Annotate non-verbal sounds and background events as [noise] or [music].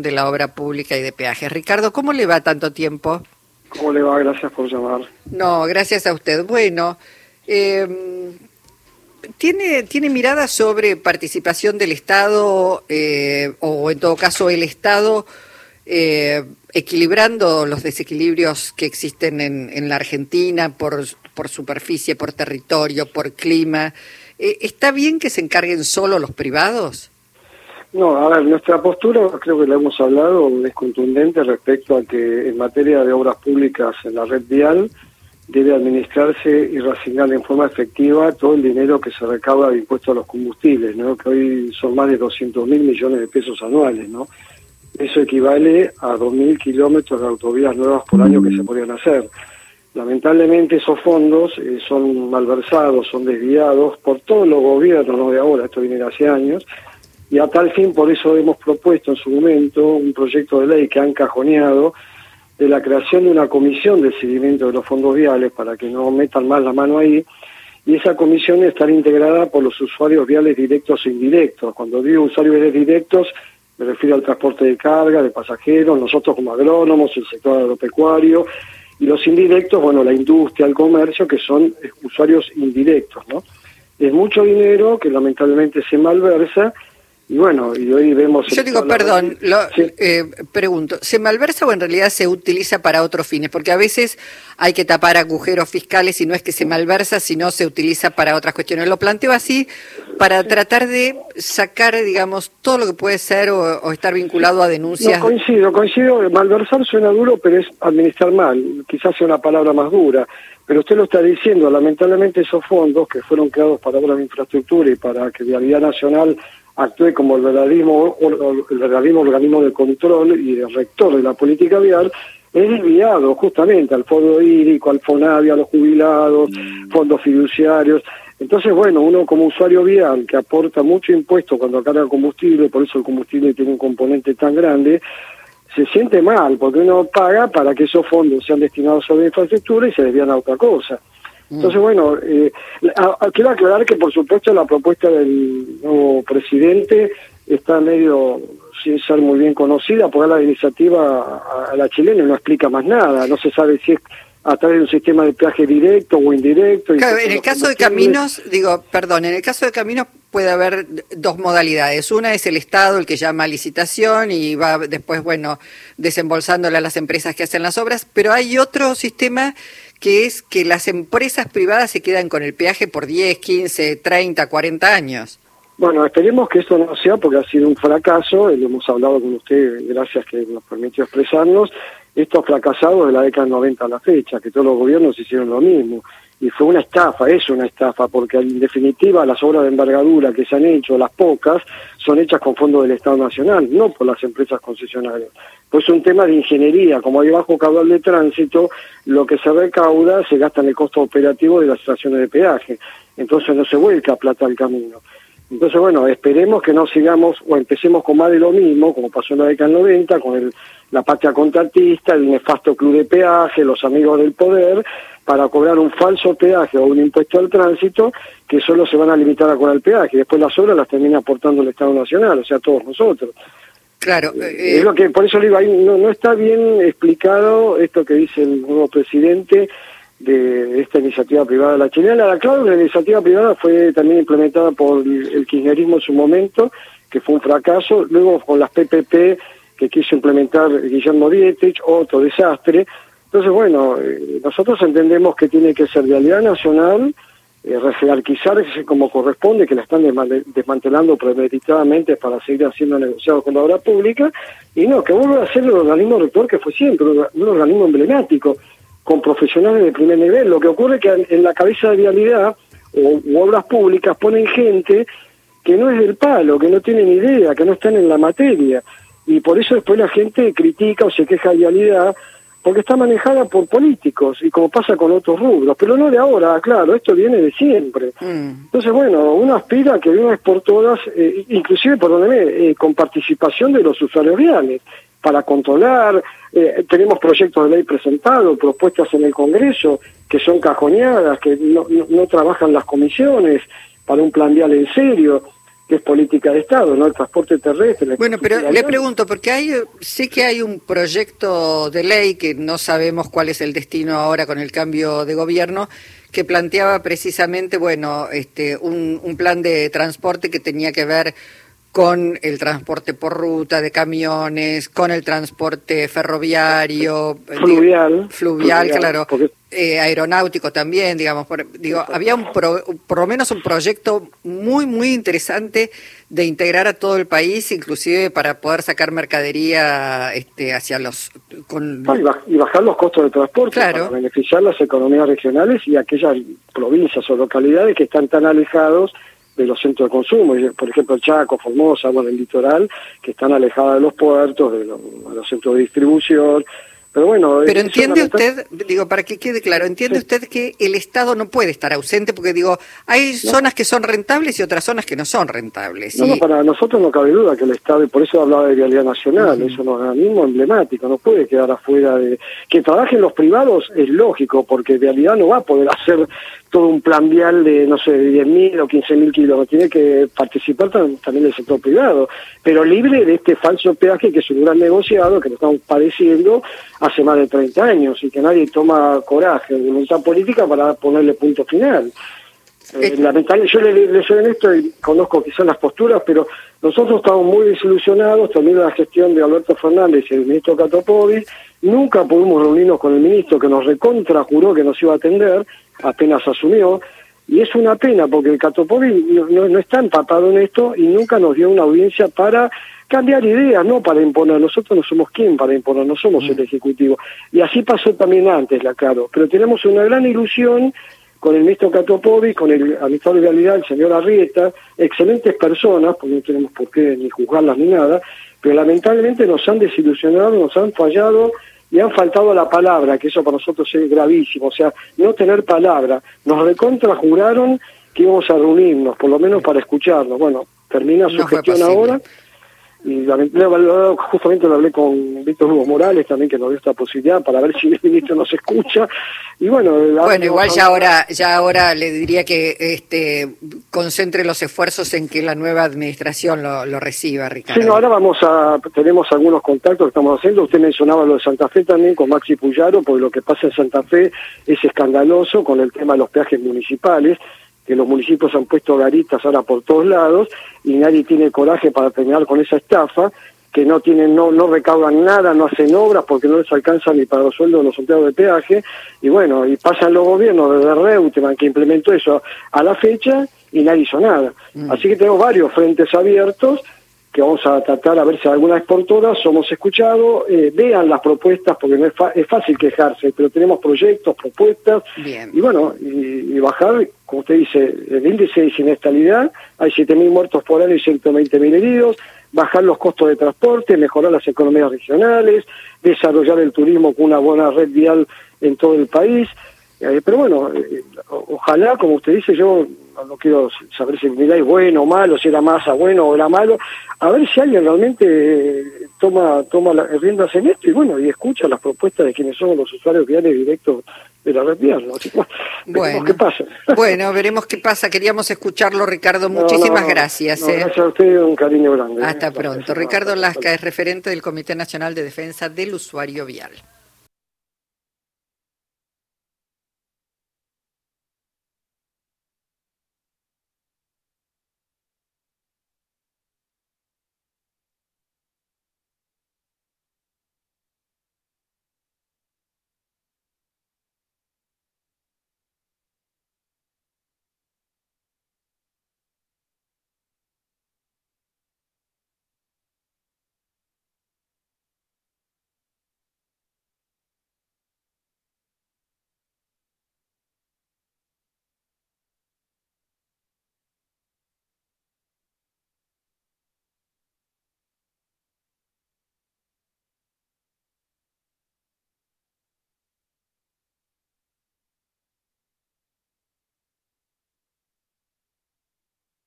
de la obra pública y de peajes. Ricardo, ¿cómo le va tanto tiempo? ¿Cómo le va? Gracias por llamar. No, gracias a usted. Bueno, eh, ¿tiene, ¿tiene mirada sobre participación del Estado eh, o en todo caso el Estado eh, equilibrando los desequilibrios que existen en, en la Argentina por, por superficie, por territorio, por clima? ¿Está bien que se encarguen solo los privados? No, a ver, nuestra postura, creo que la hemos hablado, es contundente respecto a que en materia de obras públicas en la red vial debe administrarse y reasignar en forma efectiva todo el dinero que se recauda de impuestos a los combustibles, ¿no? que hoy son más de 200 mil millones de pesos anuales. ¿no? Eso equivale a 2.000 kilómetros de autovías nuevas por año que se podrían hacer. Lamentablemente esos fondos eh, son malversados, son desviados por todos los gobiernos, no de ahora, esto viene de hace años, y a tal fin por eso hemos propuesto en su momento un proyecto de ley que ha encajoneado de la creación de una comisión de seguimiento de los fondos viales para que no metan más la mano ahí y esa comisión estará integrada por los usuarios viales directos e indirectos. Cuando digo usuarios directos me refiero al transporte de carga, de pasajeros, nosotros como agrónomos, el sector agropecuario y los indirectos, bueno, la industria, el comercio, que son usuarios indirectos, ¿no? Es mucho dinero que lamentablemente se malversa y bueno, y hoy vemos... Yo digo, perdón, lo, eh, pregunto, ¿se malversa o en realidad se utiliza para otros fines? Porque a veces hay que tapar agujeros fiscales y no es que se malversa, sino se utiliza para otras cuestiones. Lo planteo así para tratar de sacar, digamos, todo lo que puede ser o, estar vinculado a denuncias. No, coincido, coincido, malversar suena duro, pero es administrar mal, quizás sea una palabra más dura. Pero usted lo está diciendo, lamentablemente esos fondos que fueron creados para obras de infraestructura y para que Vialidad Nacional actúe como el verdadero, el verdadero organismo de control y de rector de la política vial, es desviado justamente al fondo hídrico, al FONAVIA, a los jubilados, mm. fondos fiduciarios. Entonces, bueno, uno como usuario vial que aporta mucho impuesto cuando carga combustible, por eso el combustible tiene un componente tan grande, se siente mal, porque uno paga para que esos fondos sean destinados a la infraestructura y se desvían a otra cosa. Entonces, mm. bueno, eh, quiero aclarar que, por supuesto, la propuesta del nuevo presidente está medio sin ser muy bien conocida, porque la iniciativa a, la chilena no explica más nada, no se sabe si es a través de un sistema de peaje directo o indirecto. Claro, en el caso de caminos, digo, perdón, en el caso de caminos puede haber dos modalidades. Una es el Estado, el que llama licitación y va después, bueno, desembolsándole a las empresas que hacen las obras, pero hay otro sistema que es que las empresas privadas se quedan con el peaje por 10, 15, 30, 40 años. Bueno, esperemos que esto no sea porque ha sido un fracaso, lo hemos hablado con usted, gracias que nos permitió expresarnos, esto ha fracasado de la década 90 a la fecha, que todos los gobiernos hicieron lo mismo y fue una estafa, es una estafa, porque en definitiva las obras de envergadura que se han hecho, las pocas, son hechas con fondos del Estado Nacional, no por las empresas concesionarias. Pues es un tema de ingeniería, como hay bajo caudal de tránsito, lo que se recauda se gasta en el costo operativo de las estaciones de peaje, entonces no se vuelca plata al camino. Entonces, bueno, esperemos que no sigamos o empecemos con más de lo mismo, como pasó en la década del 90, con el, la patria contratista, el nefasto club de peaje, los amigos del poder, para cobrar un falso peaje o un impuesto al tránsito que solo se van a limitar a cobrar el peaje. y Después las obras las termina aportando el Estado Nacional, o sea, todos nosotros. Claro. Eh, es lo que, por eso digo, ahí no, no está bien explicado esto que dice el nuevo presidente de esta iniciativa privada de la chilena. La iniciativa privada fue también implementada por el kirchnerismo en su momento, que fue un fracaso. Luego con las PPP que quiso implementar Guillermo Dietrich, otro desastre. Entonces, bueno, eh, nosotros entendemos que tiene que ser realidad nacional, eh, rejerarquizarse como corresponde, que la están desmantelando premeditadamente para seguir haciendo negociados con la obra pública, y no, que vuelva a ser el organismo rector que fue siempre, un organismo emblemático, con profesionales de primer nivel. Lo que ocurre es que en la cabeza de vialidad o obras públicas ponen gente que no es del palo, que no tienen idea, que no están en la materia. Y por eso después la gente critica o se queja de vialidad porque está manejada por políticos y como pasa con otros rubros, pero no de ahora, claro, esto viene de siempre. Mm. Entonces, bueno, uno aspira a que de una vez por todas, eh, inclusive, perdóneme, eh, con participación de los usuarios reales, para controlar, eh, tenemos proyectos de ley presentados, propuestas en el Congreso que son cajoneadas, que no, no, no trabajan las comisiones para un plan vial en serio. que es política de Estado, ¿no? El transporte terrestre. Bueno, pero le pregunto, porque hay, sé que hay un proyecto de ley que no sabemos cuál es el destino ahora con el cambio de gobierno, que planteaba precisamente, bueno, este, un, un plan de transporte que tenía que ver con el transporte por ruta de camiones, con el transporte ferroviario, fluvial, fluvial, claro, eh, aeronáutico también, digamos, digo, había un por lo menos un proyecto muy muy interesante de integrar a todo el país, inclusive para poder sacar mercadería este, hacia los con... y, bajar los costos de transporte para beneficiar las economías regionales y aquellas provincias o localidades que están tan alejados de los centros de consumo, por ejemplo el Chaco, Formosa, agua del litoral, que están alejadas de los puertos, de los centros de distribución, pero bueno, pero entiende usted, digo, para que quede claro, entiende usted que el Estado no puede estar ausente porque digo, hay zonas que son rentables y otras zonas que no son rentables. No, no, para nosotros no cabe duda que el Estado, y por eso hablaba de vialidad nacional, es un organismo emblemático, no puede quedar afuera de... Que trabajen los privados es lógico, porque vialidad no va a poder hacer todo un plan vial de, no sé, de 10.000 o 15.000 kilómetros, tiene que participar también el sector privado, pero libre de este falso peaje que es un gran negociado, que lo estamos padeciendo hace más de 30 años y que nadie toma coraje, voluntad política para ponerle punto final. Eh, lamentable, yo le, le, soy honesto y conozco quizás las posturas, pero nosotros estamos muy desilusionados también de la gestión de Alberto Fernández y el ministro Catopovi. Nunca pudimos reunirnos con el ministro que nos recontra juró que nos iba a atender, apenas asumió. Y es una pena porque el Catopovi no, no está empapado en esto y nunca nos dio una audiencia para cambiar ideas, no para imponer. Nosotros no somos quien para imponer, no somos el mm. Ejecutivo. Y así pasó también antes, la claro. Pero tenemos una gran ilusión con el ministro Catopovi, con el administrador de realidad, el señor Arrieta, excelentes personas, porque no tenemos por qué ni juzgarlas ni nada, pero lamentablemente nos han desilusionado, nos han fallado y han faltado la palabra, que eso para nosotros es gravísimo, o sea, no tener palabra. Nos recontrajuraron que íbamos a reunirnos, por lo menos para escucharnos. Bueno, termina su gestión ahora y justamente lo hablé con Víctor Hugo Morales también que nos dio esta posibilidad para ver si el [laughs] ministro nos escucha. Y bueno bueno igual ya ahora ya ahora le diría que este concentre los esfuerzos en que la nueva administración lo, lo reciba Ricardo. Sí no, ahora vamos a tenemos algunos contactos que estamos haciendo. Usted mencionaba lo de Santa Fe también con Maxi Puyaro porque lo que pasa en Santa Fe es escandaloso con el tema de los peajes municipales que los municipios han puesto garitas ahora por todos lados y nadie tiene coraje para terminar con esa estafa, que no tienen, no, no recaudan nada, no hacen obras porque no les alcanza ni para los sueldos de los empleados de peaje, y bueno, y pasan los gobiernos desde Reutemann que implementó eso a la fecha y nadie hizo nada. Mm. Así que tenemos varios frentes abiertos que vamos a tratar a ver si alguna vez por todas somos escuchados, eh, vean las propuestas, porque no es, es, fácil quejarse, pero tenemos proyectos, propuestas, y bueno, y, bajar, como usted dice, el índice de siniestralidad, hay 7.000 muertos por año y 120.000 heridos, bajar los costos de transporte, mejorar las economías regionales, desarrollar el turismo con una buena red vial en todo el país, eh, pero bueno, eh, ojalá, como usted dice, yo no quiero saber si mi es bueno o malo, si era masa bueno o era malo, a ver si alguien realmente eh, toma toma las riendas en esto y bueno, y escucha las propuestas de quienes son los usuarios viales directos de la red vial. [laughs] bueno, qué pasa. [laughs] bueno, veremos qué pasa. Queríamos escucharlo, Ricardo. Muchísimas gracias. Gracias a usted, un cariño grande. Hasta pronto. Ricardo Lasca es referente del Comité Nacional de Defensa del Usuario Vial.